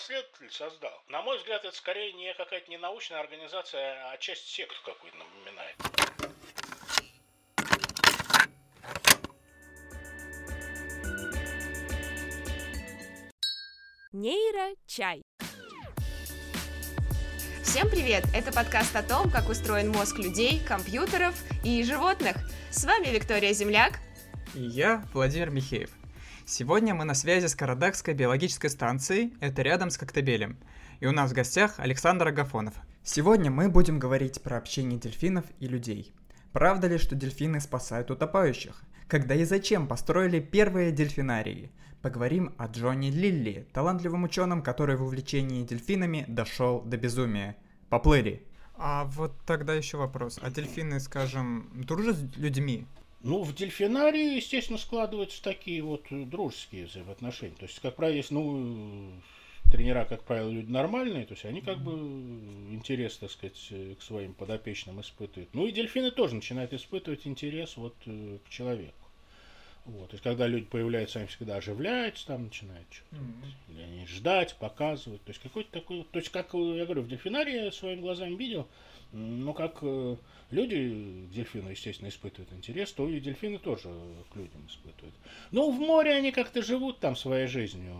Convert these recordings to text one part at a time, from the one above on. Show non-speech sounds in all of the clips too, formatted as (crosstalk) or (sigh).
последователь создал. На мой взгляд, это скорее не какая-то не научная организация, а часть секту какой-то напоминает. Нейрочай. Всем привет! Это подкаст о том, как устроен мозг людей, компьютеров и животных. С вами Виктория Земляк. И я, Владимир Михеев. Сегодня мы на связи с Карадакской биологической станцией, это рядом с Коктебелем. И у нас в гостях Александр Агафонов. Сегодня мы будем говорить про общение дельфинов и людей. Правда ли, что дельфины спасают утопающих? Когда и зачем построили первые дельфинарии? Поговорим о Джонни Лилли, талантливом ученом, который в увлечении дельфинами дошел до безумия. Поплыли! А вот тогда еще вопрос. А дельфины, скажем, дружат с людьми? Ну, в дельфинарии, естественно, складываются такие вот дружеские взаимоотношения. То есть, как правило, есть, ну, тренера, как правило, люди нормальные, то есть они как бы интерес, так сказать, к своим подопечным испытывают. Ну и дельфины тоже начинают испытывать интерес вот э, к человеку. Вот, то есть, когда люди появляются, они всегда оживляются, там начинают что-то, mm-hmm. или они ждать, показывать. То есть, какой-то такой, то есть, как я говорю, в дельфинарии я своими глазами видел, ну, как э, люди к дельфину, естественно, испытывают интерес, то и дельфины тоже к людям испытывают. Ну, в море они как-то живут там своей жизнью.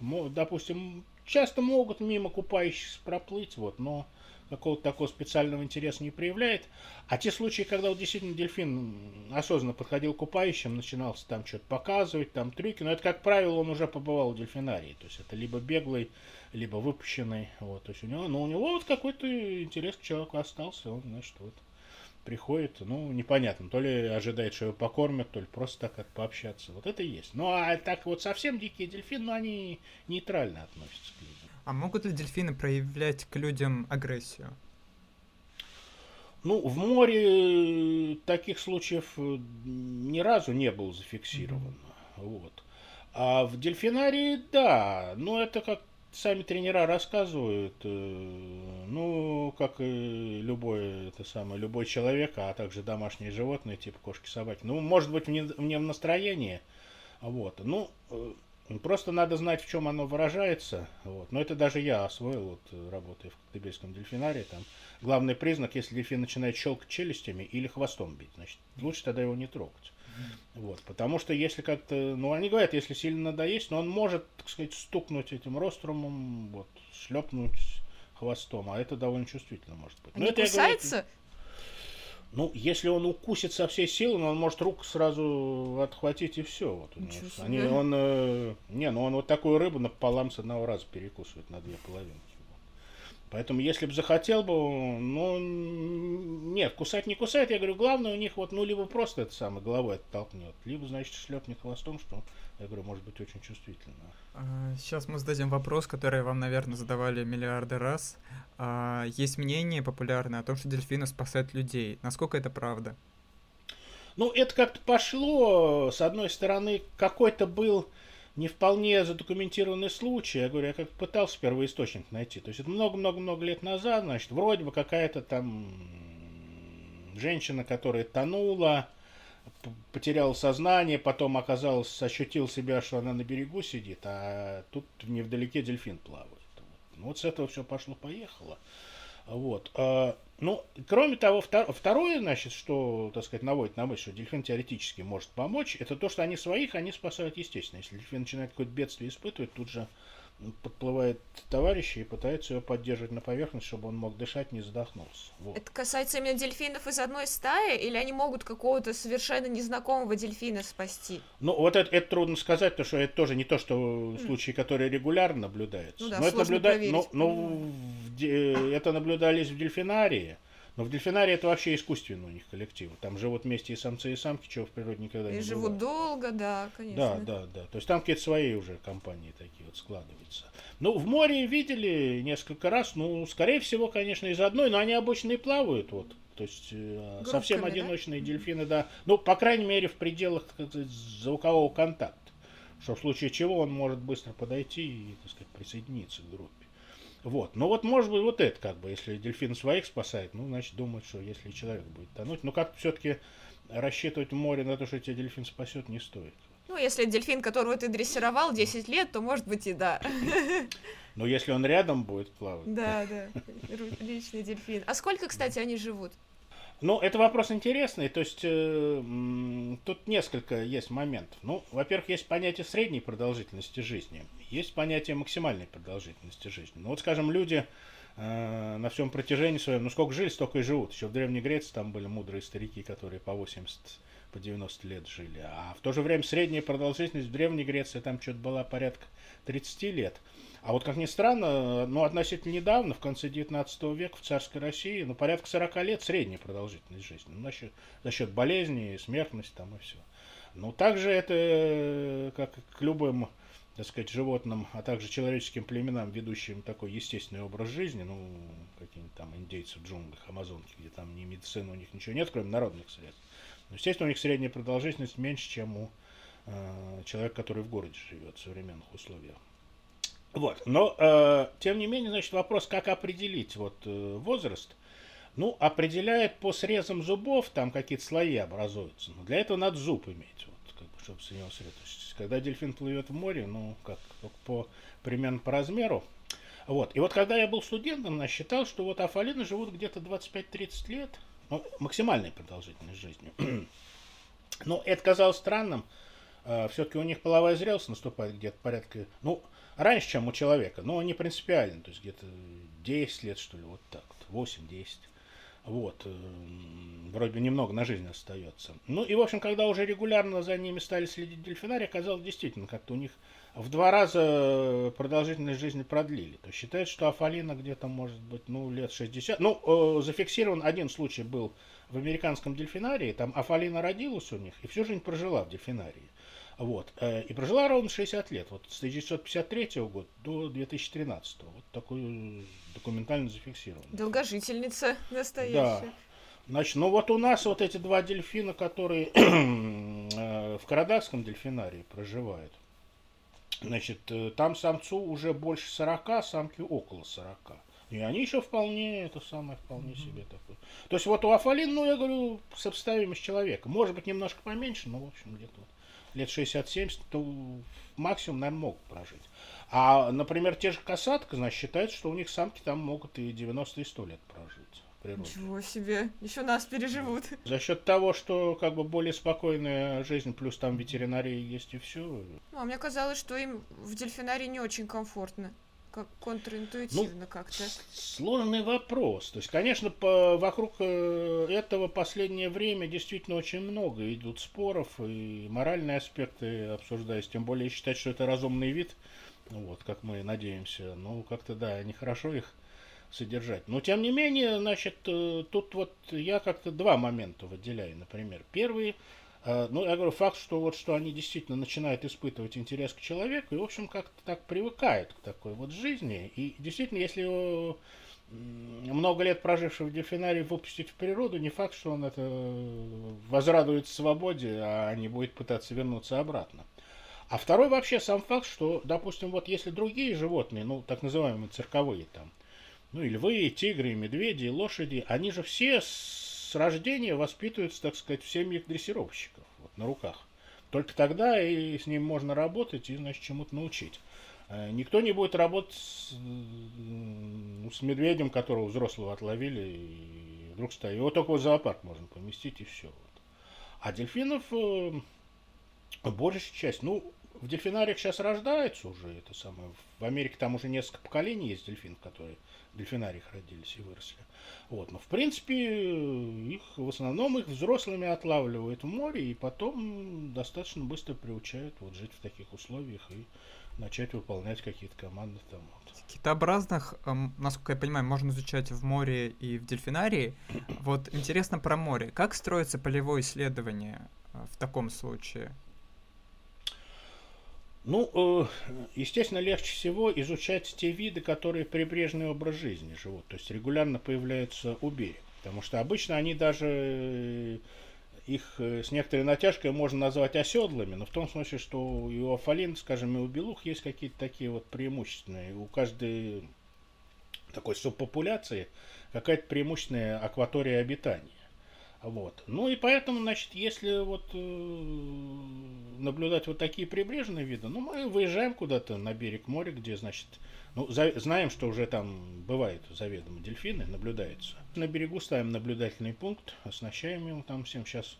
Допустим, часто могут мимо купающихся проплыть, вот, но какого-то такого специального интереса не проявляет. А те случаи, когда вот действительно дельфин осознанно подходил к купающим, начинался там что-то показывать, там трюки, но это, как правило, он уже побывал в дельфинарии. То есть это либо беглый, либо выпущенный. Вот, то есть у него, но у него вот какой-то интерес к человеку остался, он, значит, вот приходит, ну, непонятно, то ли ожидает, что его покормят, то ли просто так как пообщаться. Вот это и есть. Ну, а так вот совсем дикие дельфины, ну, они нейтрально относятся к людям. А могут ли дельфины проявлять к людям агрессию? Ну, в море таких случаев э, ни разу не было зафиксировано. Mm-hmm. Вот. А в дельфинарии, да, ну это как сами тренера рассказывают, э, ну, как и любой, это самое, любой человек, а также домашние животные, типа кошки, собаки. Ну, может быть, в нем настроение, вот. Ну, э, Просто надо знать, в чем оно выражается. Вот. Но это даже я освоил, вот, работая в Коктебельском дельфинарии. Там главный признак, если дельфин начинает щелкать челюстями или хвостом бить, значит, лучше тогда его не трогать. Вот, потому что если как-то, ну, они говорят, если сильно надоесть, но он может, так сказать, стукнуть этим рострумом, вот, шлепнуть хвостом, а это довольно чувствительно может быть. Но не это кусается? Говорю, ну, если он укусит со всей силы, он может руку сразу отхватить и все. Вот Они, он, э, не, ну он вот такую рыбу напополам с одного раза перекусывает на две половинки. Поэтому, если бы захотел бы, ну, нет, кусать не кусает, я говорю, главное у них вот, ну, либо просто это самое, головой оттолкнет, либо, значит, шлепнет хвостом, что, я говорю, может быть очень чувствительно. Сейчас мы зададим вопрос, который вам, наверное, задавали миллиарды раз. А, есть мнение популярное о том, что дельфины спасают людей. Насколько это правда? Ну, это как-то пошло, с одной стороны, какой-то был не вполне задокументированный случай. Я говорю, я как пытался первоисточник найти. То есть это много-много-много лет назад, значит, вроде бы какая-то там женщина, которая тонула, потеряла сознание, потом оказалось, ощутил себя, что она на берегу сидит, а тут невдалеке дельфин плавает. Ну, вот с этого все пошло-поехало. Вот. Ну, кроме того, второе, значит, что, так сказать, наводит на мысль, что дельфин теоретически может помочь, это то, что они своих, они спасают естественно. Если дельфин начинает какое-то бедствие испытывать, тут же подплывает товарищи и пытается его поддерживать на поверхности, чтобы он мог дышать, не задохнулся. Вот. Это касается именно дельфинов из одной стаи, или они могут какого-то совершенно незнакомого дельфина спасти? Ну, вот это, это трудно сказать, потому что это тоже не то, что случаи, которые регулярно наблюдаются. Ну да, но это наблюдать, но, но это наблюдались в дельфинарии. Но в дельфинарии это вообще искусственно у них коллектив. Там живут вместе и самцы, и самки, чего в природе никогда и не И живут бывает. долго, да, конечно. Да, да, да. То есть там какие-то свои уже компании такие вот складываются. Ну, в море видели несколько раз. Ну, скорее всего, конечно, из одной, но они обычно и плавают. Вот. То есть э, Группками, совсем одиночные да? дельфины, да. Ну, по крайней мере, в пределах сказать, звукового контакта. Что в случае чего он может быстро подойти и, так сказать, присоединиться к группе. Вот. Но вот может быть вот это как бы, если дельфин своих спасает, ну, значит, думают, что если человек будет тонуть. Но как все-таки рассчитывать море на то, что тебя дельфин спасет, не стоит. Ну, если дельфин, которого ты дрессировал 10 лет, то может быть и да. Но если он рядом будет плавать. Да, да, личный дельфин. А сколько, кстати, они живут? Ну, это вопрос интересный. То есть э, тут несколько есть моментов. Ну, во-первых, есть понятие средней продолжительности жизни, есть понятие максимальной продолжительности жизни. Ну, вот, скажем, люди э, на всем протяжении своем, ну, сколько жили, столько и живут. Еще в Древней Греции там были мудрые старики, которые по 80 по 90 лет жили. А в то же время средняя продолжительность в Древней Греции там что-то была порядка 30 лет. А вот, как ни странно, ну, относительно недавно, в конце 19 века в царской России, ну, порядка 40 лет средняя продолжительность жизни. Ну, за, счет, за счет болезней, смертности там и все. Ну, также это, как к любым, так сказать, животным, а также человеческим племенам, ведущим такой естественный образ жизни, ну, какие-нибудь там индейцы в джунглях, амазонки, где там ни медицины у них ничего нет, кроме народных средств. Но, естественно, у них средняя продолжительность меньше, чем у э, человека, который в городе живет в современных условиях. Вот. Но, э, тем не менее, значит, вопрос, как определить вот, э, возраст, ну, определяет по срезам зубов, там какие-то слои образуются. Но для этого надо зуб иметь, вот, как бы, чтобы соединил срез. Когда дельфин плывет в море, ну, как, по, примерно по размеру. Вот. И вот когда я был студентом, я считал, что вот афалины живут где-то 25-30 лет, ну, максимальной продолжительность жизни. (clears throat) Но это казалось странным. Э, Все-таки у них половая зрелость наступает где-то порядка, ну, раньше, чем у человека, но не принципиально, то есть где-то 10 лет, что ли, вот так вот, 8-10. Вот, э, вроде немного на жизнь остается. Ну и, в общем, когда уже регулярно за ними стали следить дельфинарии, оказалось действительно, как-то у них в два раза продолжительность жизни продлили. То есть считается, что Афалина где-то может быть, ну, лет 60. Ну, э, зафиксирован один случай был в американском дельфинарии, там Афалина родилась у них и всю жизнь прожила в дельфинарии. Вот. Э, и прожила ровно 60 лет. Вот с 1953 года до 2013. Вот такой документально зафиксирован. Долгожительница настоящая. Да. Значит, ну вот у нас вот эти два дельфина, которые (clears throat) э, в Карадакском дельфинарии проживают. Значит, э, там самцу уже больше 40, самки около 40. И они еще вполне, это самое, вполне mm-hmm. себе такое. То есть вот у Афалин, ну, я говорю, сопоставимо с человеком. Может быть, немножко поменьше, но, в общем, где-то вот лет 60-70, то максимум, наверное, могут прожить. А, например, те же касатка, значит, считается, что у них самки там могут и 90, и 100 лет прожить. Ничего себе, еще нас переживут. За счет того, что как бы более спокойная жизнь, плюс там ветеринарии есть и все. Ну, а мне казалось, что им в дельфинарии не очень комфортно как контринтуитивно ну, как-то. Сложный вопрос. То есть, конечно, по, вокруг э, этого последнее время действительно очень много идут споров и моральные аспекты обсуждаются. Тем более считать, что это разумный вид, вот, как мы надеемся. Ну, как-то да, нехорошо их содержать. Но тем не менее, значит, э, тут вот я как-то два момента выделяю, например. Первый ну, я говорю, факт, что вот что они действительно начинают испытывать интерес к человеку и, в общем, как-то так привыкают к такой вот жизни. И действительно, если много лет прожившего в дельфинарии выпустить в природу, не факт, что он это возрадует свободе, а не будет пытаться вернуться обратно. А второй вообще сам факт, что, допустим, вот если другие животные, ну, так называемые цирковые там, ну, и львы, и тигры, и медведи, и лошади, они же все с рождения воспитываются, так сказать, в семьях дрессировщиков вот, на руках. Только тогда и с ним можно работать и, значит, чему-то научить. Э, никто не будет работать с, с медведем, которого взрослого отловили, и вдруг стоит. Его только в зоопарк можно поместить, и все. Вот. А дельфинов э, большая часть, ну, в дельфинариях сейчас рождается уже это самое. В Америке там уже несколько поколений есть дельфинов, которые дельфинариях родились и выросли. Вот. Но в принципе их в основном их взрослыми отлавливают в море и потом достаточно быстро приучают вот жить в таких условиях и начать выполнять какие-то команды там. Вот. Китообразных, эм, насколько я понимаю, можно изучать в море и в дельфинарии. Вот интересно про море. Как строится полевое исследование э, в таком случае? Ну, э, естественно, легче всего изучать те виды, которые прибрежный образ жизни живут, то есть регулярно появляются у берега. Потому что обычно они даже э, их э, с некоторой натяжкой можно назвать оседлыми, но в том смысле, что и у афалин, скажем, и у белух есть какие-то такие вот преимущественные. У каждой такой субпопуляции какая-то преимущественная акватория обитания. Вот. Ну и поэтому, значит, если вот э, наблюдать вот такие прибрежные виды, ну мы выезжаем куда-то на берег моря, где, значит, ну, за, знаем, что уже там бывает заведомо дельфины, наблюдаются. На берегу ставим наблюдательный пункт, оснащаем его там всем сейчас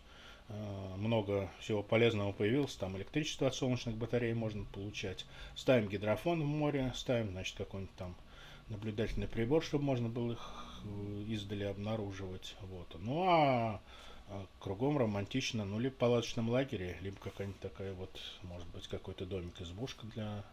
э, много всего полезного появилось, там электричество от солнечных батарей можно получать. Ставим гидрофон в море, ставим, значит, какой-нибудь там наблюдательный прибор, чтобы можно было их э, издали обнаруживать. Вот. Ну а, а кругом романтично, ну либо в палаточном лагере, либо какая-нибудь такая вот, может быть, какой-то домик, избушка для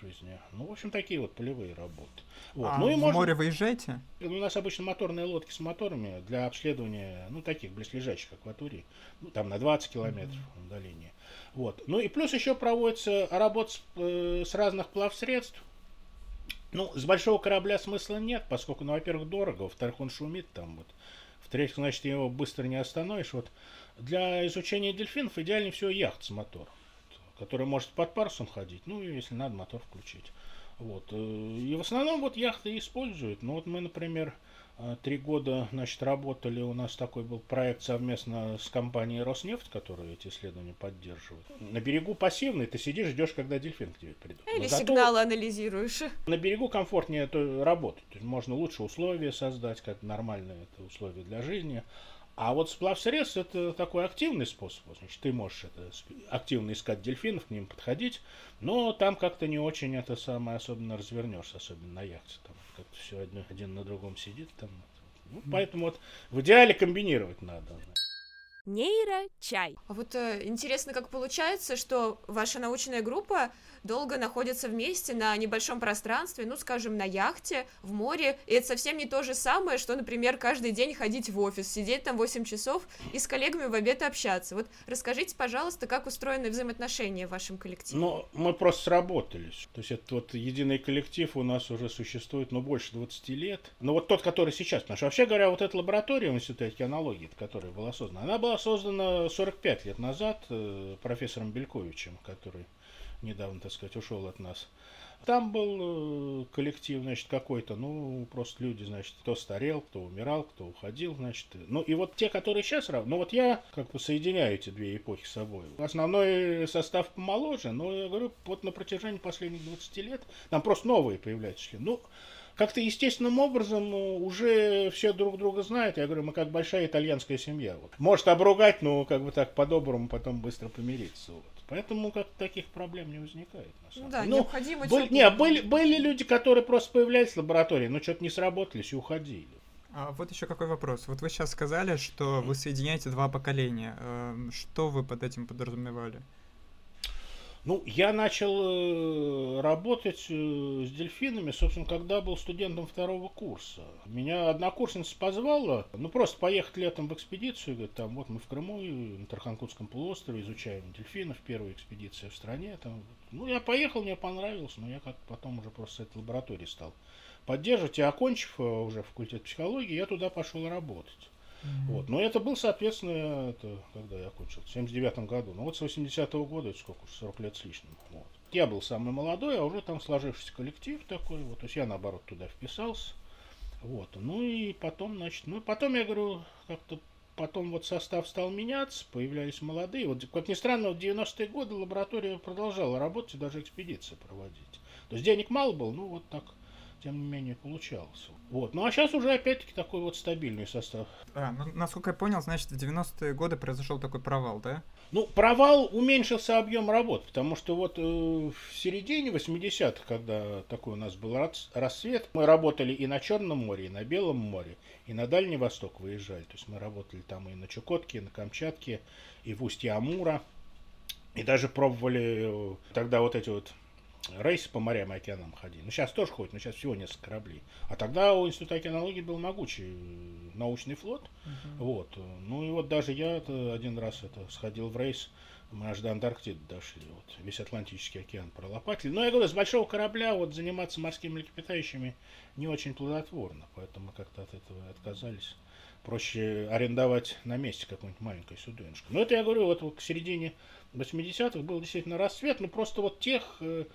жизни. Ну, в общем, такие вот полевые работы. Вот. А ну, и в можно... море выезжаете? У нас обычно моторные лодки с моторами для обследования, ну, таких близлежащих акваторий, ну, там на 20 километров mm-hmm. удаления. Вот. Ну и плюс еще проводится работа с, э, с разных плавсредств. Ну, с большого корабля смысла нет, поскольку, ну, во-первых, дорого, во-вторых, он шумит там вот. В-третьих, значит, его быстро не остановишь. Вот для изучения дельфинов идеальнее всего яхт с мотором, который может под парусом ходить, ну, если надо, мотор включить. Вот. э, И в основном вот яхты используют. Ну, вот мы, например, три года, значит, работали, у нас такой был проект совместно с компанией Роснефть, которая эти исследования поддерживает. На берегу пассивный, ты сидишь, ждешь, когда дельфин к тебе придет. Или Но зато- сигналы анализируешь. на берегу комфортнее это работать. Можно лучше условия создать, как нормальные это условия для жизни. А вот сплав средств это такой активный способ. Значит, ты можешь это активно искать дельфинов, к ним подходить, но там как-то не очень это самое особенно развернешься, особенно на яхте. Там как-то все один, один на другом сидит. Там. Ну, поэтому вот в идеале комбинировать надо. Нейрочай. А вот э, интересно, как получается, что ваша научная группа долго находится вместе на небольшом пространстве, ну, скажем, на яхте, в море, и это совсем не то же самое, что, например, каждый день ходить в офис, сидеть там 8 часов и с коллегами в обед общаться. Вот расскажите, пожалуйста, как устроены взаимоотношения в вашем коллективе? Ну, мы просто сработались. То есть этот вот единый коллектив у нас уже существует, ну, больше 20 лет. Но вот тот, который сейчас, что вообще говоря, вот эта лаборатория в Институте океанологии, которая была создана, она была создана 45 лет назад э, профессором Бельковичем, который недавно, так сказать, ушел от нас. Там был э, коллектив, значит, какой-то, ну, просто люди, значит, кто старел, кто умирал, кто уходил, значит. Ну, и вот те, которые сейчас равны, ну, вот я как бы соединяю эти две эпохи с собой. Основной состав помоложе, но, я говорю, вот на протяжении последних 20 лет там просто новые появляются члены. Ну, как-то естественным образом э, уже все друг друга знают. Я говорю, мы как большая итальянская семья. Вот. Может обругать, но как бы так по-доброму потом быстро помириться. Вот. Поэтому как таких проблем не возникает. на самом Ну да, деле. необходимо были, тепло. не, были, были люди, которые просто появлялись в лаборатории, но что-то не сработались и уходили. А вот еще какой вопрос. Вот вы сейчас сказали, что вы соединяете два поколения. Эм, Что вы под этим подразумевали? Ну, я начал э, работать э, с дельфинами, собственно, когда был студентом второго курса. Меня однокурсница позвала, ну, просто поехать летом в экспедицию, говорит, там, вот мы в Крыму, на Тарханкутском полуострове изучаем дельфинов, первая экспедиция в стране. Там. Ну, я поехал, мне понравилось, но я как потом уже просто с этой лаборатории стал поддерживать. И окончив э, уже факультет психологии, я туда пошел работать. Вот. Но это был, соответственно, это, когда я окончил, в 79 году. Ну вот с 80-го года, это сколько, уж, 40 лет с лишним. Вот. Я был самый молодой, а уже там сложившийся коллектив такой, вот, то есть я, наоборот, туда вписался. Вот. Ну и потом, значит, ну потом, я говорю, как-то потом вот состав стал меняться, появлялись молодые. Вот, как ни странно, в 90-е годы лаборатория продолжала работать и даже экспедиции проводить. То есть денег мало было, ну вот так, тем не менее, получалось. Вот. Ну а сейчас уже опять-таки такой вот стабильный состав. А, ну, насколько я понял, значит, в 90-е годы произошел такой провал, да? Ну, провал уменьшился объем работ, потому что вот э, в середине 80-х, когда такой у нас был рассвет, мы работали и на Черном море, и на Белом море, и на Дальний Восток выезжали. То есть мы работали там и на Чукотке, и на Камчатке, и в устье Амура. И даже пробовали э, тогда вот эти вот рейсы по морям и океанам ходили. Ну, сейчас тоже ходят, но сейчас всего несколько кораблей. А тогда у Института океанологии был могучий э, научный флот. Вот. Ну и вот даже я один раз это сходил в рейс, мы аж до Антарктиды дошли. Вот. Весь Атлантический океан пролопатили. Но я говорю, с большого корабля вот заниматься морскими млекопитающими не очень плодотворно. Поэтому мы как-то от этого отказались. Проще арендовать на месте какую-нибудь маленькую суденышко. Но это я говорю, вот, вот к середине 80-х был действительно расцвет. Ну просто вот тех э,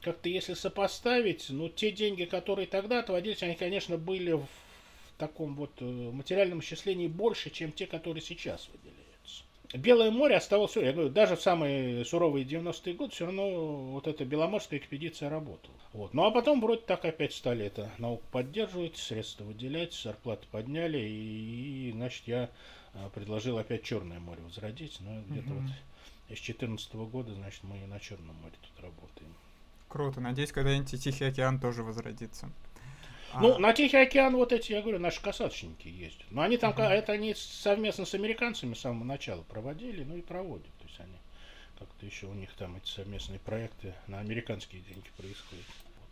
как-то если сопоставить, ну, те деньги, которые тогда отводились, они, конечно, были в таком вот э, материальном исчислении больше, чем те, которые сейчас выделяются. Белое море оставалось, я говорю, даже в самые суровые 90-е годы все равно вот эта Беломорская экспедиция работала. Вот. Ну а потом вроде так опять стали это науку поддерживать, средства выделять, зарплаты подняли, и, и значит, я а, предложил опять Черное море возродить, но где-то вот с 2014 года, значит, мы на Черном море тут работаем. Круто. Надеюсь, когда-нибудь Тихий океан тоже возродится. Ну, а... на Тихий океан вот эти, я говорю, наши касаточники ездят. Но они там, угу. это они совместно с американцами с самого начала проводили, ну и проводят. То есть они как-то еще у них там эти совместные проекты на американские деньги происходят.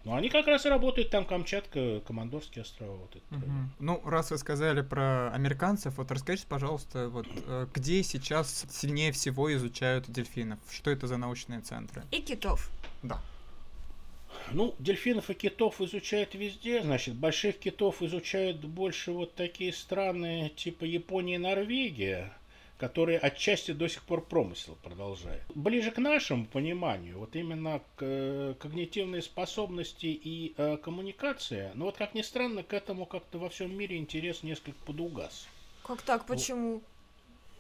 Ну, они как раз и работают там, Камчатка, Командорские острова. Вот это. Угу. Ну, раз вы сказали про американцев, вот расскажите, пожалуйста, вот э, где сейчас сильнее всего изучают дельфинов? Что это за научные центры? И китов. Да. Ну, дельфинов и китов изучают везде. Значит, больших китов изучают больше вот такие страны типа Япония и Норвегия которые отчасти до сих пор промысел продолжают. Ближе к нашему пониманию, вот именно к э, когнитивной способности и э, коммуникация, но вот как ни странно, к этому как-то во всем мире интерес несколько подугас. Как так? Почему?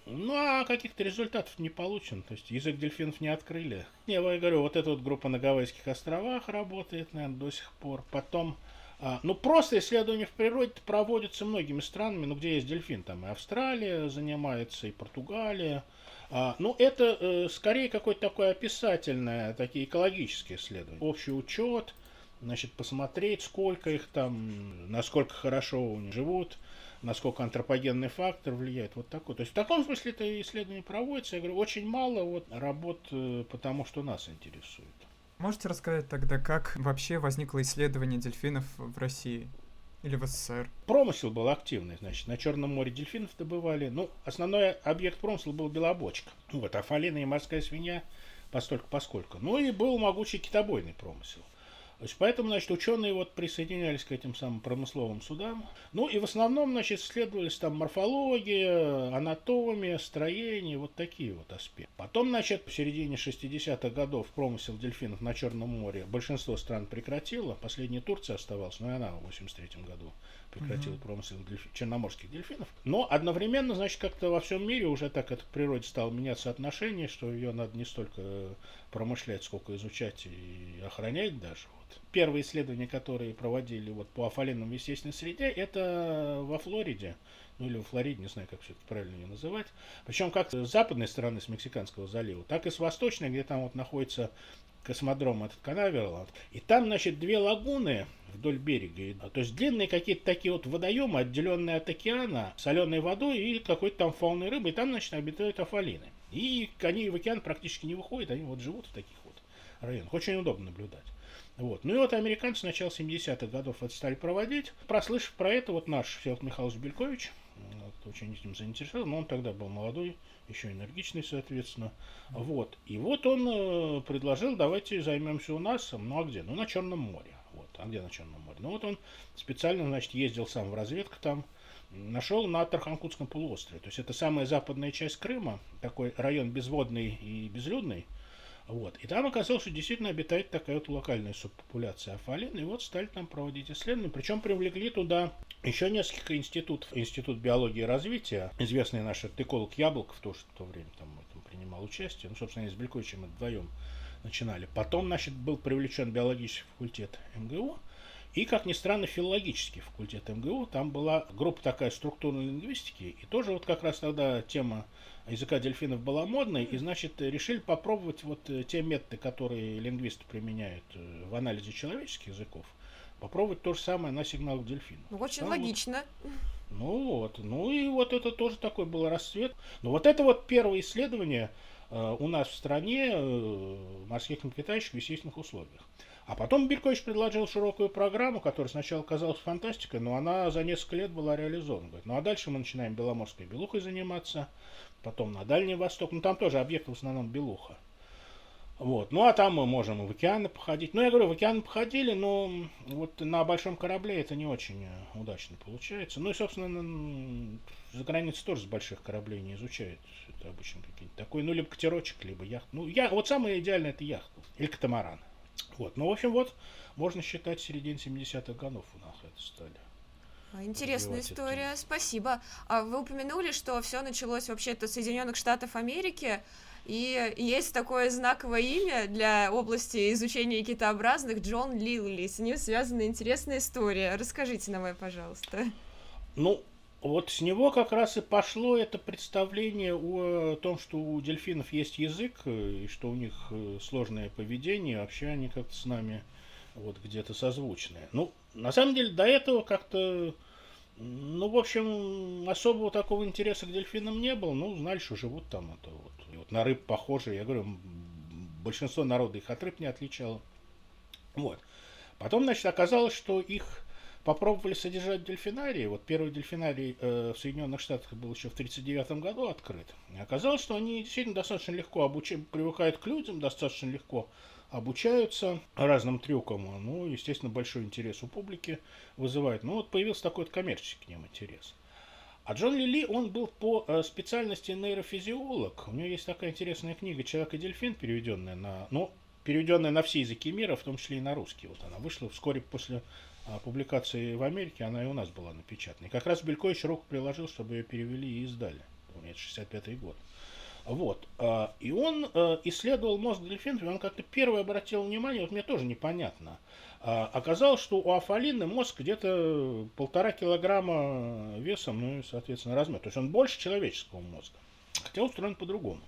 Ну, а каких-то результатов не получен. То есть язык дельфинов не открыли. Не, я говорю, вот эта вот группа на Гавайских островах работает, наверное, до сих пор. Потом а, ну, просто исследования в природе проводятся многими странами, ну, где есть дельфин, там и Австралия занимается, и Португалия. А, ну, это э, скорее какое-то такое описательное, такие экологические исследования. Общий учет, значит, посмотреть, сколько их там, насколько хорошо у них живут, насколько антропогенный фактор влияет. Вот такой. То есть в таком смысле это исследование проводится. Я говорю, очень мало вот работ, э, потому что нас интересует. Можете рассказать тогда, как вообще возникло исследование дельфинов в России? Или в СССР? Промысел был активный, значит, на Черном море дельфинов добывали. Ну, основной объект промысла был белобочка. Ну, вот, афалина и морская свинья, постольку поскольку. Ну и был могучий китобойный промысел. Есть поэтому, значит, ученые вот присоединялись к этим самым промысловым судам. Ну и в основном, значит, исследовались там морфология, анатомия, строение, вот такие вот аспекты. Потом, значит, в середине 60-х годов промысел дельфинов на Черном море большинство стран прекратило. Последняя Турция оставалась, но и она в 83 году прекратила угу. промысел дельф... черноморских дельфинов. Но одновременно, значит, как-то во всем мире уже так это в природе стало меняться отношение, что ее надо не столько промышлять, сколько изучать и охранять даже. Вот. Первые исследования, которые проводили вот по афалинам в естественной среде, это во Флориде, ну или во Флориде, не знаю, как все это правильно ее называть. Причем как с западной стороны, с Мексиканского залива, так и с восточной, где там вот находится космодром этот Канаверал. И там, значит, две лагуны вдоль берега. То есть длинные какие-то такие вот водоемы, отделенные от океана, соленой водой и какой-то там фауной рыбы. И там, значит, обитают афалины. И они в океан практически не выходят, они вот живут в таких вот районах. Очень удобно наблюдать. Вот. Ну и вот американцы с начала 70-х годов это стали проводить. Прослышав про это, вот наш Всеволод Михайлович Белькович, вот, очень этим заинтересован, но он тогда был молодой, еще энергичный, соответственно. Вот. И вот он э, предложил, давайте займемся у нас, ну а где? Ну на Черном море. Вот. А где на Черном море? Ну вот он специально, значит, ездил сам в разведку там, нашел на Тарханкутском полуострове. То есть это самая западная часть Крыма, такой район безводный и безлюдный. Вот. И там оказалось, что действительно обитает такая вот локальная субпопуляция афалин. И вот стали там проводить исследования. Причем привлекли туда еще несколько институтов. Институт биологии и развития, известный наш эколог Яблоков, тоже в то время там этом принимал участие. Ну, собственно, с Бельковичем вдвоем начинали. Потом, значит, был привлечен биологический факультет МГУ. И, как ни странно, филологический факультет МГУ. Там была группа такая структурной лингвистики. И тоже вот как раз тогда тема языка дельфинов была модной, и, значит, решили попробовать вот э, те методы, которые лингвисты применяют э, в анализе человеческих языков, попробовать то же самое на сигналах дельфинов. Ну, очень Там логично. Вот, ну вот, ну и вот это тоже такой был расцвет. Но вот это вот первое исследование э, у нас в стране э, морских млекопитающих в естественных условиях. А потом Белькович предложил широкую программу, которая сначала казалась фантастикой, но она за несколько лет была реализована. Говорит, ну а дальше мы начинаем беломорской белухой заниматься, потом на Дальний Восток, ну там тоже объекты в основном белуха. Вот. Ну а там мы можем в океаны походить. Ну, я говорю, в океаны походили, но вот на большом корабле это не очень удачно получается. Ну и, собственно, за границей тоже с больших кораблей не изучают. Это обычно какие-то такой, ну, либо катерочек, либо яхт. Ну, я, вот самое идеальное это яхта или катамаран. Вот. Ну, в общем, вот, можно считать, середине 70-х годов у нас это стали. А, Интересная история, спасибо. А вы упомянули, что все началось вообще-то Соединенных Штатов Америки, и есть такое знаковое имя для области изучения китообразных Джон Лилли. С ним связана интересная история. Расскажите нам ее, пожалуйста. Ну, вот с него как раз и пошло это представление о том, что у дельфинов есть язык, э, и что у них э, сложное поведение, вообще они как-то с нами вот где-то созвучные. Ну, на самом деле, до этого как-то, ну, в общем, особого такого интереса к дельфинам не было. Ну, знали, что живут там это вот. И вот на рыб похожи. Я говорю, большинство народа их от рыб не отличало. Вот. Потом, значит, оказалось, что их попробовали содержать дельфинарии. Вот первый дельфинарий э, в Соединенных Штатах был еще в 1939 году открыт. И оказалось, что они действительно достаточно легко обучают, привыкают к людям, достаточно легко обучаются разным трюкам. Ну, естественно, большой интерес у публики вызывает. Ну, вот появился такой вот коммерческий к ним интерес. А Джон Лили, он был по э, специальности нейрофизиолог. У него есть такая интересная книга «Человек и дельфин», переведенная на, ну, переведенная на все языки мира, в том числе и на русский. Вот она вышла вскоре после публикации в Америке, она и у нас была напечатана. И как раз Белькович руку приложил, чтобы ее перевели и издали. Помню, это 65 год. Вот. а, И он э, исследовал мозг дельфинов, и он как-то первый обратил внимание, вот мне тоже непонятно. А, Оказалось, что у афалины мозг где-то полтора килограмма весом, ну и, соответственно, размер. То есть он больше человеческого мозга. Хотя устроен по-другому.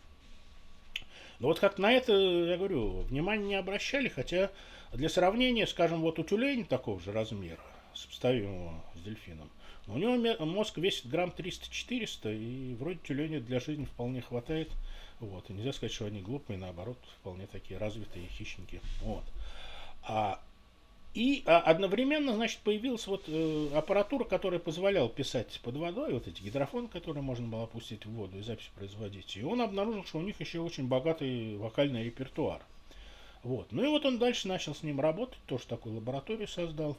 Но вот как на это, я говорю, внимания не обращали, хотя для сравнения, скажем, вот у тюленя такого же размера, сопоставимого с дельфином, но у него мозг весит грамм 300-400, и вроде тюленя для жизни вполне хватает. Вот. И нельзя сказать, что они глупые, наоборот, вполне такие развитые хищники. Вот. А, и а, одновременно, значит, появилась вот э, аппаратура, которая позволяла писать под водой, вот эти гидрофоны, которые можно было опустить в воду и запись производить. И он обнаружил, что у них еще очень богатый вокальный репертуар. Вот. Ну и вот он дальше начал с ним работать, тоже такую лабораторию создал.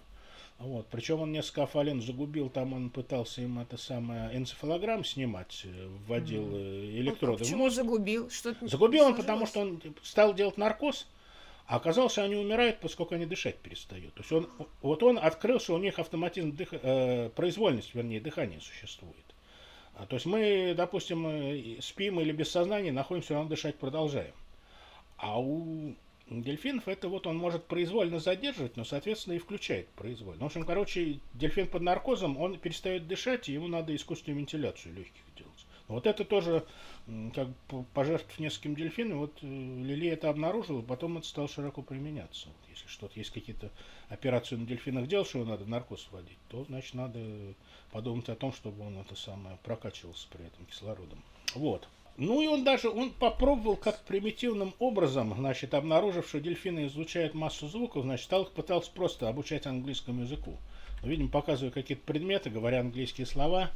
Вот. Причем он несколько афалин загубил, там он пытался им это самое энцефалограмм снимать, э, вводил А электроды в почему мозг. загубил? Не Загубил он, потому что он стал делать наркоз, а оказалось, что они умирают, поскольку они дышать перестают. То есть он, вот он открыл, что у них автоматизм, дых- э, произвольность, вернее, дыхания существует. А, то есть мы, допустим, э, спим или без сознания, находимся, равно дышать продолжаем. А у дельфинов это вот он может произвольно задерживать, но, соответственно, и включает произвольно. В общем, короче, дельфин под наркозом, он перестает дышать, и ему надо искусственную вентиляцию легких делать. Вот это тоже, как пожертвовав нескольким дельфинам, вот э, Лили это обнаружил, потом это стало широко применяться. Вот если что-то есть какие-то операции на дельфинах делать, что его надо наркоз вводить, то, значит, надо подумать о том, чтобы он это самое прокачивался при этом кислородом. Вот. Ну и он даже, он попробовал как примитивным образом, значит, обнаружив, что дельфины излучают массу звуков, значит, стал их пытался просто обучать английскому языку. Ну, видимо, показывая какие-то предметы, говоря английские слова,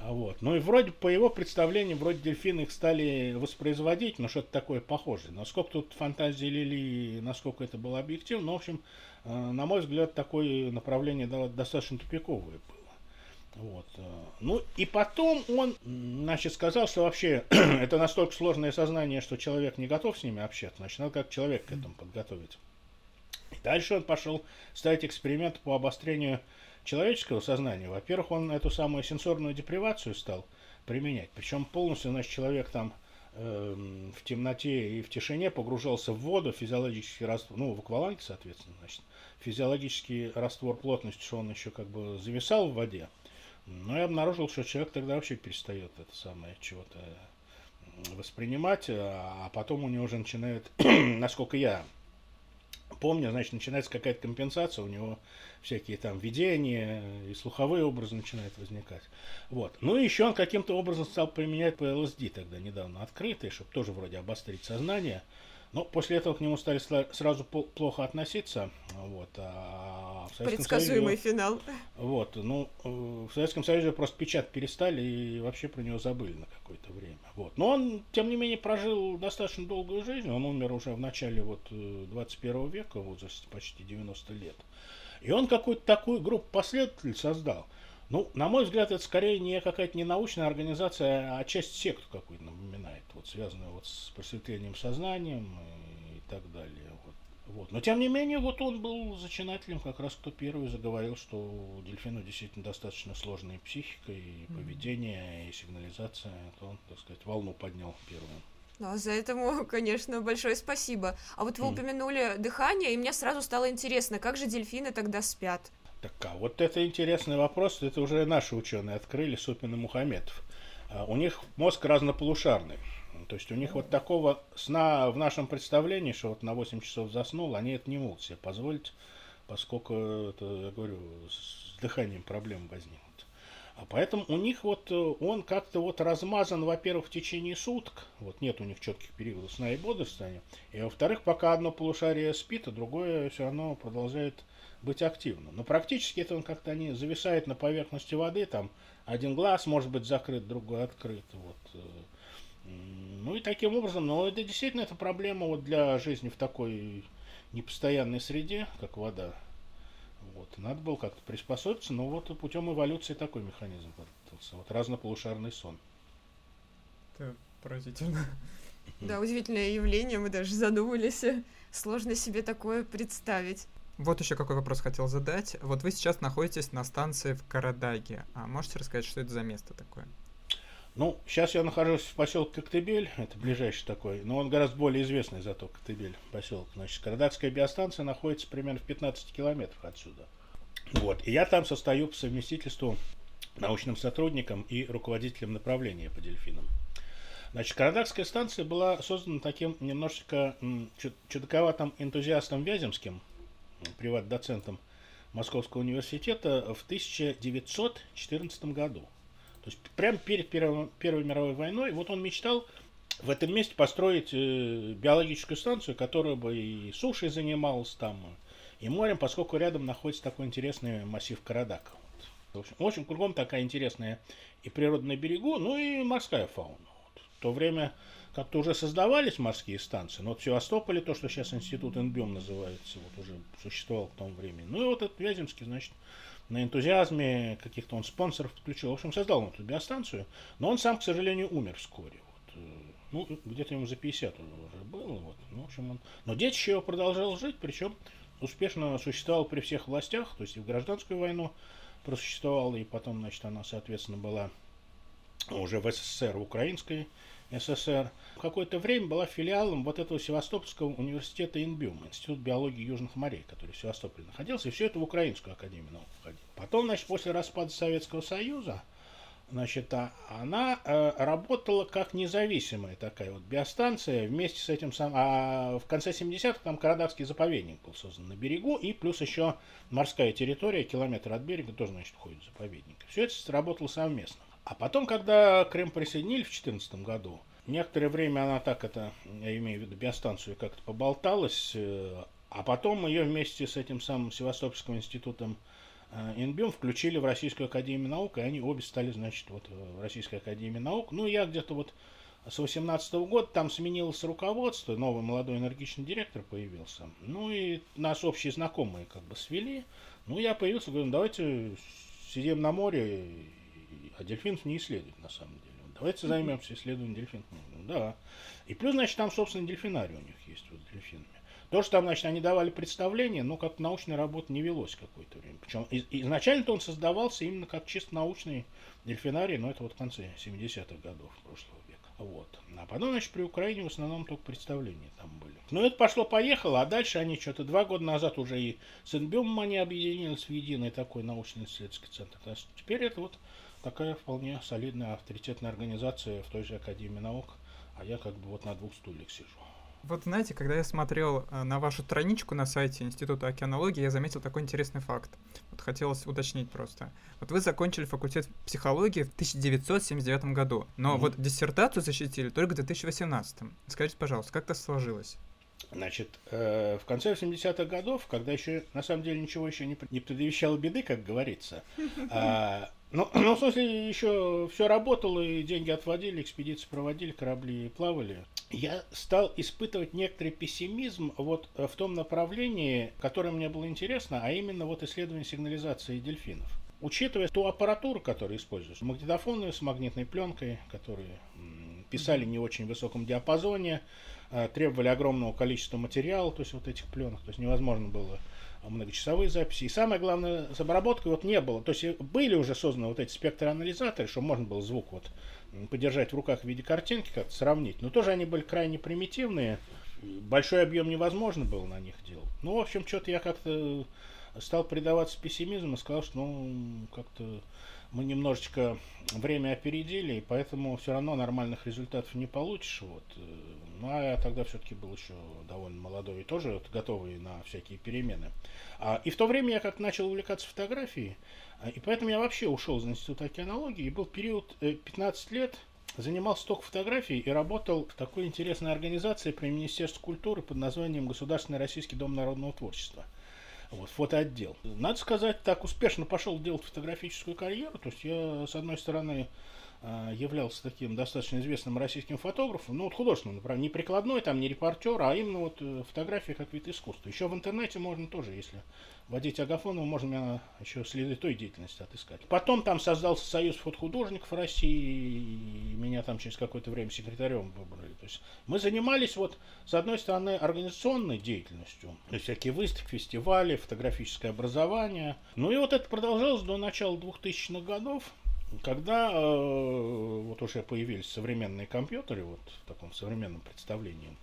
а Вот. Ну и вроде по его представлениям, вроде дельфины их стали воспроизводить, но что-то такое похожее. Насколько тут фантазии Лили, насколько это было объективно, ну, в общем, э, на мой взгляд, такое направление до- достаточно тупиковое было. Вот. э. Ну и потом он, значит, сказал, что вообще (clears throat) это настолько сложное сознание, что человек не готов с ними общаться, значит, надо как человек к этому подготовиться. И дальше он пошел ставить эксперименты по обострению человеческого сознания. Во-первых, он эту самую сенсорную депривацию стал применять. Причем полностью, значит, человек там эм, в темноте и в тишине погружался в воду, физиологический раствор, ну, в акваланге, соответственно, значит, физиологический раствор плотности, что он еще как бы зависал в воде. Но я обнаружил, что человек тогда вообще перестает это самое чего-то воспринимать, а а потом у него уже начинает, (clears throat) насколько я помню, значит, начинается какая-то компенсация, у него всякие там видения и слуховые образы начинают возникать. Вот. Ну и еще он каким-то образом стал применять PLSD тогда недавно открытый, чтобы тоже вроде обострить сознание. Но после этого к нему стали сразу пл- плохо относиться. Вот. А в Советском Предсказуемый Союзе- финал. вот, ну, э, в Советском Союзе просто печать перестали и вообще про него забыли на какое-то время. Вот. Но он, тем не менее, прожил достаточно долгую жизнь. Он умер уже в начале вот, э, 21 века, в возрасте почти 90 лет. И он какую-то такую группу последователей создал. Ну, на мой взгляд, это скорее не какая-то не научная организация, а часть секту какую-то напоминает, вот связанную вот с просветлением сознанием и так далее. Вот. Вот. Но тем не менее, вот он был зачинателем, как раз кто первый заговорил, что у дельфина действительно достаточно сложная психика и поведение, и сигнализация. Это он, так сказать, волну поднял первым. Ну, а за этому, (laughs) конечно, большое спасибо. А вот вы упомянули дыхание, и мне сразу стало интересно, как же дельфины тогда спят? Так, а вот это интересный вопрос, это уже наши ученые открыли, Супин и Мухаметов. А, у них мозг разнополушарный. То есть у них вот такого сна в нашем представлении, что вот на 8 часов заснул, они это не могут себе позволить, поскольку, это, я говорю, с дыханием проблемы возникнут. А поэтому у них вот э, он как-то вот размазан, во-первых, в течение суток, вот нет у них четких периодов сна и бодрствования, и во-вторых, пока одно полушарие спит, а другое все равно продолжает быть активным. Но практически это он как-то они зависает на поверхности воды, там один глаз может быть закрыт, другой открыт, вот э, ну и таким образом, но это действительно это проблема вот для жизни в такой непостоянной среде, как вода. Вот. Надо было как-то приспособиться, но вот путем эволюции такой механизм выработался. Вот разнополушарный сон. Это поразительно. Да, удивительное явление, мы даже задумались. Сложно себе такое представить. Вот еще какой вопрос хотел задать. Вот вы сейчас находитесь на станции в Карадаге. А можете рассказать, что это за место такое? Ну, сейчас я нахожусь в поселке Коктебель, это ближайший такой, но он гораздо более известный зато Коктебель поселок. Значит, Карадакская биостанция находится примерно в 15 километрах отсюда. Вот, и я там состою по совместительству научным сотрудником и руководителем направления по дельфинам. Значит, Карадакская станция была создана таким немножечко чудаковатым энтузиастом Вяземским, приват-доцентом Московского университета в 1914 году. То есть прямо перед Первой, Первой мировой войной вот он мечтал в этом месте построить э, биологическую станцию, которая бы и сушей занималась там, и морем, поскольку рядом находится такой интересный массив Карадака. Вот. В, общем, в общем, кругом такая интересная и природа на берегу, ну и морская фауна. То время как-то уже создавались морские станции, но вот в Севастополе, то, что сейчас институт Энбюм называется, вот уже существовал в том времени. Ну и вот этот Вяземский, значит, на энтузиазме каких-то он спонсоров подключил. В общем, создал он эту биостанцию, но он сам, к сожалению, умер вскоре. Вот. Э, ну, где-то ему за 50 уже было. Вот. Ну, в общем, он... Но детище его продолжал жить, причем успешно существовал при всех властях, то есть и в гражданскую войну просуществовал, и потом, значит, она, соответственно, была уже в СССР, в украинской СССР. Какое-то время была филиалом вот этого Севастопольского университета ИНБЮМ, Институт биологии южных морей, который в Севастополе находился, и все это в Украинскую академию наук входило. Потом, значит, после распада Советского Союза, значит, а, она э, работала как независимая такая вот биостанция вместе с этим самым, а в конце 70-х там Карадакский заповедник был создан на берегу, и плюс еще морская территория, километр от берега тоже, значит, входит в заповедник. Все это сработало совместно. А потом, когда Крым присоединили в 2014 году, некоторое время она так это, я имею в виду биостанцию, как-то поболталась, э, а потом ее вместе с этим самым Севастопольским институтом э, Инбюм включили в Российскую Академию Наук, и они обе стали, значит, вот в Российской Академии Наук. Ну, я где-то вот с 18 года там сменилось руководство, новый молодой энергичный директор появился. Ну, и нас общие знакомые как бы свели. Ну, я появился, говорю, ну, давайте сидим на море а дельфинов не исследуют на самом деле. Давайте займемся исследованием дельфинов. Ну, да. И плюс, значит, там, собственно, дельфинарий у них есть вот с дельфинами. То, что там, значит, они давали представление, но как научная работа не велось какое-то время. Причем изначально-то он создавался именно как чисто научный дельфинарий, но это вот в конце 70-х годов прошлого. Вот. А потом, значит, при Украине в основном только представления там были. Но это пошло-поехало, а дальше они что-то два года назад уже и с НБЮМом они объединились в единый такой научно-исследовательский центр. А теперь это вот такая вполне солидная авторитетная организация в той же Академии наук, а я как бы вот на двух стульях сижу. Вот знаете, когда я смотрел э, на вашу страничку на сайте Института океанологии, я заметил такой интересный факт. Вот хотелось уточнить просто. Вот вы закончили факультет психологии в 1979 году, но mm-hmm. вот диссертацию защитили только в 2018. Скажите, пожалуйста, как это сложилось? Значит, э, в конце 80-х годов, когда еще, на самом деле, ничего еще не, не предвещало беды, как говорится, э, (laughs) ну, ну, в смысле, еще все работало, и деньги отводили, экспедиции проводили, корабли плавали. Я стал испытывать некоторый пессимизм вот в том направлении, которое мне было интересно, а именно вот исследование сигнализации дельфинов. Учитывая ту аппаратуру, которую используешь, магнитофоны с магнитной пленкой, которые писали не очень высоком диапазоне, э, требовали огромного количества материала, то есть вот этих пленок, то есть невозможно было многочасовые записи. И самое главное, с обработкой вот не было. То есть были уже созданы вот эти спектроанализаторы, чтобы можно было звук вот подержать в руках в виде картинки, как-то сравнить. Но тоже они были крайне примитивные. Большой объем невозможно было на них делать. Ну, в общем, что-то я как-то стал предаваться пессимизму и сказал, что ну, как-то мы немножечко время опередили, и поэтому все равно нормальных результатов не получишь. Вот. Ну, а я тогда все-таки был еще довольно молодой и тоже вот, готовый на всякие перемены. А, и в то время я как начал увлекаться фотографией, а, и поэтому я вообще ушел из Института океанологии, и был период 15 э, лет, занимался только фотографией и работал в такой интересной организации при Министерстве культуры под названием Государственный Российский Дом народного творчества – вот, фотоотдел. Надо сказать, так успешно пошел делать фотографическую карьеру. То есть я, с одной стороны, являлся таким достаточно известным российским фотографом, ну вот художественным, не прикладной, там не репортер, а именно вот э, фотография как вид искусства. Еще в интернете можно тоже, если водить Агафонова, можно меня еще следы той деятельности отыскать. Потом там создался Союз фотохудожников России, и меня там через какое-то время секретарем выбрали. То есть мы занимались вот, с одной стороны, организационной деятельностью, то есть всякие выставки, фестивали, фотографическое образование. Ну и вот это продолжалось до начала 2000-х годов, когда э, вот уже появились современные компьютеры, вот в таком современном представлении,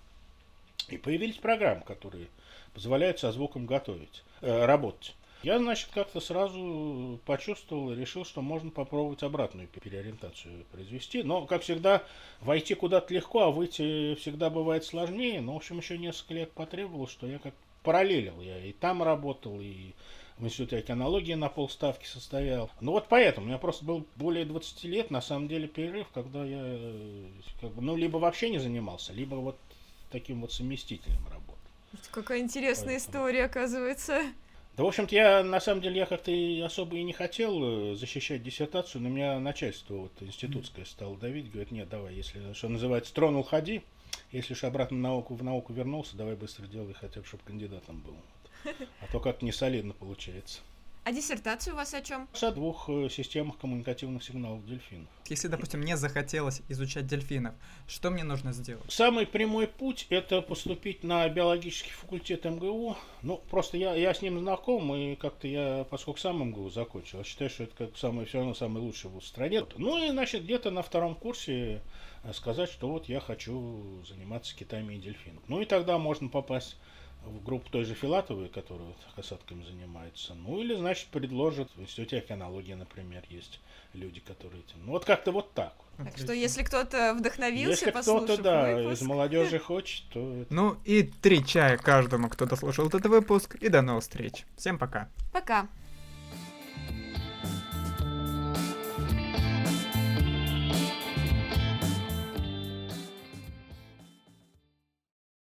и появились программы, которые позволяют со звуком готовить, э, работать. Я, значит, как-то сразу почувствовал и решил, что можно попробовать обратную переориентацию произвести. Но, как всегда, войти куда-то легко, а выйти всегда бывает сложнее. Но, в общем, еще несколько лет потребовалось, что я как параллелил. Я и там работал, и в институте океанологии на полставки состоял. Ну вот поэтому, у меня просто был более 20 лет, на самом деле, перерыв, когда я э, как бы, ну, либо вообще не занимался, либо вот таким вот совместителем работал. Какая интересная поэтому... история, оказывается. Да, в общем-то, я, на самом деле, я как-то особо и не хотел э, защищать диссертацию, но меня начальство вот институтское стало давить, говорит, нет, давай, если, что называется, тронул, ходи, если уж обратно в науку, в науку вернулся, давай быстро делай, хотя бы, чтобы кандидатом был. А то как не солидно получается. А диссертация у вас о чем? О двух э, системах коммуникативных сигналов дельфинов. Если, допустим, мне захотелось изучать дельфинов, что мне нужно сделать? Самый прямой путь – это поступить на биологический факультет МГУ. Ну, просто я, я с ним знаком, и как-то я, поскольку сам МГУ закончил, считаю, что это как самый, все равно самый лучший вуз в стране. Ну и, значит, где-то на втором курсе э, сказать, что вот я хочу заниматься китами и дельфином. Ну и тогда можно попасть в группу той же Филатовой, которая касатками занимается. Ну или, значит, предложат, в институте океанологии, например, есть люди, которые этим. Ну вот как-то вот так. Так что если кто-то вдохновился, если кто-то, да, выпуск... (laughs) из молодежи хочет, то... Это... Ну и три чая каждому, кто дослушал этот выпуск, и до новых встреч. Всем пока. Пока.